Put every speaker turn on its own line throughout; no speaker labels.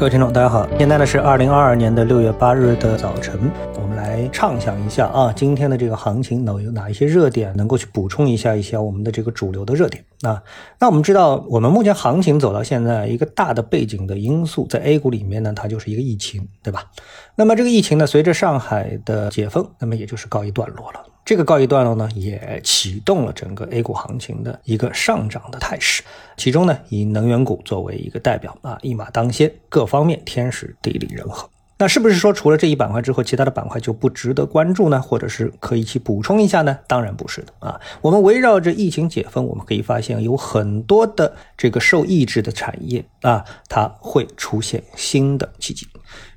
各位听众，大家好，现在呢是二零二二年的六月八日的早晨，我们来畅想一下啊，今天的这个行情能有哪一些热点能够去补充一下一下我们的这个主流的热点啊？那我们知道，我们目前行情走到现在，一个大的背景的因素在 A 股里面呢，它就是一个疫情，对吧？那么这个疫情呢，随着上海的解封，那么也就是告一段落了。这个告一段落呢，也启动了整个 A 股行情的一个上涨的态势。其中呢，以能源股作为一个代表啊，一马当先，各方面天时地利人和。那是不是说除了这一板块之后，其他的板块就不值得关注呢？或者是可以去补充一下呢？当然不是的啊。我们围绕着疫情解封，我们可以发现有很多的这个受抑制的产业啊，它会出现新的契机。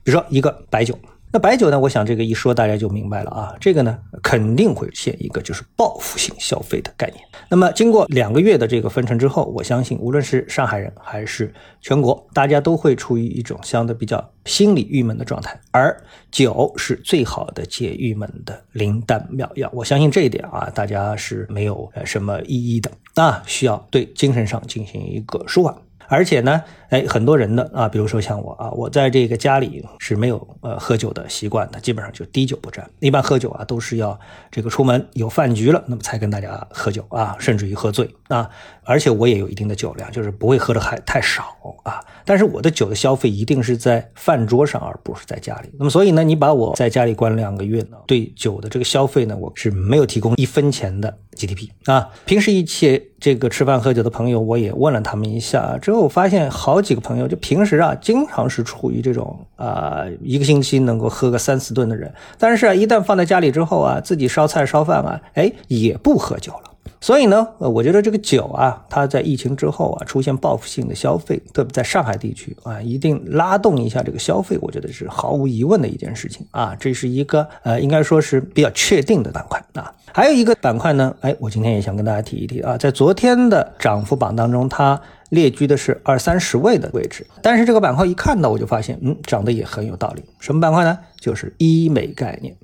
比如说一个白酒。那白酒呢？我想这个一说大家就明白了啊，这个呢肯定会现一个就是报复性消费的概念。那么经过两个月的这个分成之后，我相信无论是上海人还是全国，大家都会处于一种相对比较心理郁闷的状态，而酒是最好的解郁闷的灵丹妙药。我相信这一点啊，大家是没有什么异议的啊，需要对精神上进行一个舒缓。而且呢，哎，很多人的啊，比如说像我啊，我在这个家里是没有呃喝酒的习惯的，基本上就滴酒不沾。一般喝酒啊，都是要这个出门有饭局了，那么才跟大家喝酒啊，甚至于喝醉啊。而且我也有一定的酒量，就是不会喝的还太少啊。但是我的酒的消费一定是在饭桌上，而不是在家里。那么所以呢，你把我在家里关两个月呢，对酒的这个消费呢，我是没有提供一分钱的 GDP 啊。平时一起这个吃饭喝酒的朋友，我也问了他们一下，之后我发现好几个朋友就平时啊，经常是处于这种啊一个星期能够喝个三四顿的人，但是啊，一旦放在家里之后啊，自己烧菜烧饭啊，哎，也不喝酒了。所以呢，呃，我觉得这个酒啊，它在疫情之后啊，出现报复性的消费，特别在上海地区啊，一定拉动一下这个消费，我觉得是毫无疑问的一件事情啊，这是一个呃，应该说是比较确定的板块啊。还有一个板块呢，哎，我今天也想跟大家提一提啊，在昨天的涨幅榜当中，它列居的是二三十位的位置，但是这个板块一看到我就发现，嗯，涨得也很有道理。什么板块呢？就是医美概念。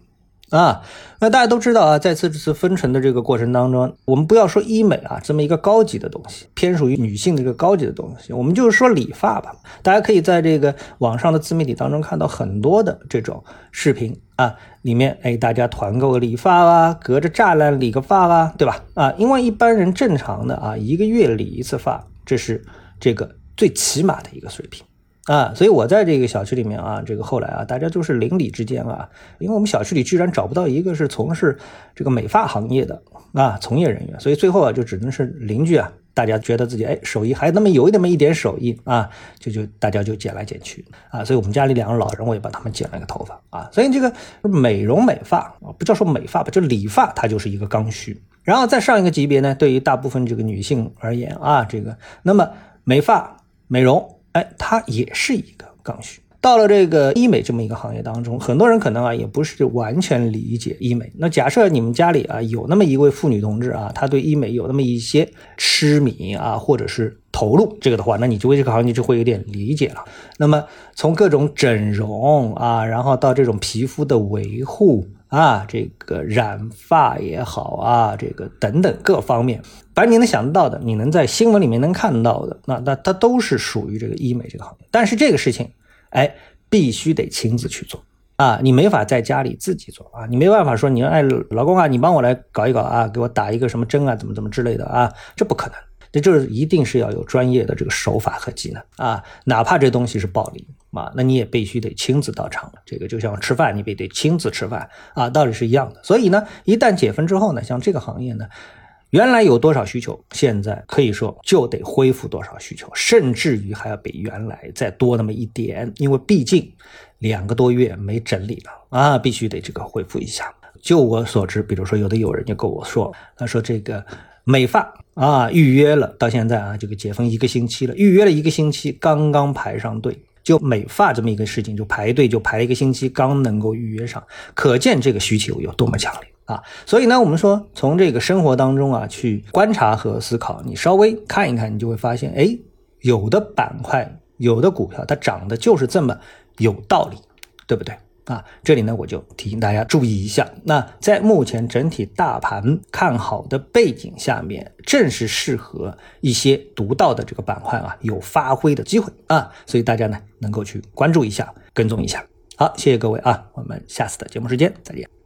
啊，那大家都知道啊，在这次分成的这个过程当中，我们不要说医美啊这么一个高级的东西，偏属于女性的一个高级的东西，我们就是说理发吧。大家可以在这个网上的自媒体当中看到很多的这种视频啊，里面哎大家团购个理发啊，隔着栅栏理个发啊，对吧？啊，因为一般人正常的啊一个月理一次发，这是这个最起码的一个水平。啊，所以我在这个小区里面啊，这个后来啊，大家都是邻里之间啊，因为我们小区里居然找不到一个是从事这个美发行业的啊从业人员，所以最后啊就只能是邻居啊，大家觉得自己哎手艺还那么有那么一点手艺啊，就就大家就剪来剪去啊，所以我们家里两个老人我也帮他们剪了个头发啊，所以这个美容美发啊，不叫说美发吧，就理发它就是一个刚需，然后再上一个级别呢，对于大部分这个女性而言啊，这个那么美发美容。哎，它也是一个刚需。到了这个医美这么一个行业当中，很多人可能啊也不是完全理解医美。那假设你们家里啊有那么一位妇女同志啊，她对医美有那么一些痴迷啊，或者是投入这个的话，那你就为这个行业就会有点理解了。那么从各种整容啊，然后到这种皮肤的维护。啊，这个染发也好啊，这个等等各方面，反正你能想得到的，你能在新闻里面能看到的，那那它都是属于这个医美这个行业。但是这个事情，哎，必须得亲自去做啊，你没法在家里自己做啊，你没办法说你哎老公啊，你帮我来搞一搞啊，给我打一个什么针啊，怎么怎么之类的啊，这不可能。这就是一定是要有专业的这个手法和技能啊，哪怕这东西是暴利啊，那你也必须得亲自到场。这个就像吃饭，你必须得亲自吃饭啊，道理是一样的。所以呢，一旦解封之后呢，像这个行业呢，原来有多少需求，现在可以说就得恢复多少需求，甚至于还要比原来再多那么一点，因为毕竟两个多月没整理了啊，必须得这个恢复一下。就我所知，比如说有的有人就跟我说，他说这个。美发啊，预约了，到现在啊，这个解封一个星期了，预约了一个星期，刚刚排上队，就美发这么一个事情，就排队就排一个星期，刚能够预约上，可见这个需求有多么强烈啊！所以呢，我们说从这个生活当中啊去观察和思考，你稍微看一看，你就会发现，哎，有的板块，有的股票它涨的就是这么有道理，对不对？啊。这里呢，我就提醒大家注意一下。那在目前整体大盘看好的背景下面，正是适合一些独到的这个板块啊，有发挥的机会啊。所以大家呢，能够去关注一下，跟踪一下。好，谢谢各位啊，我们下次的节目时间再见。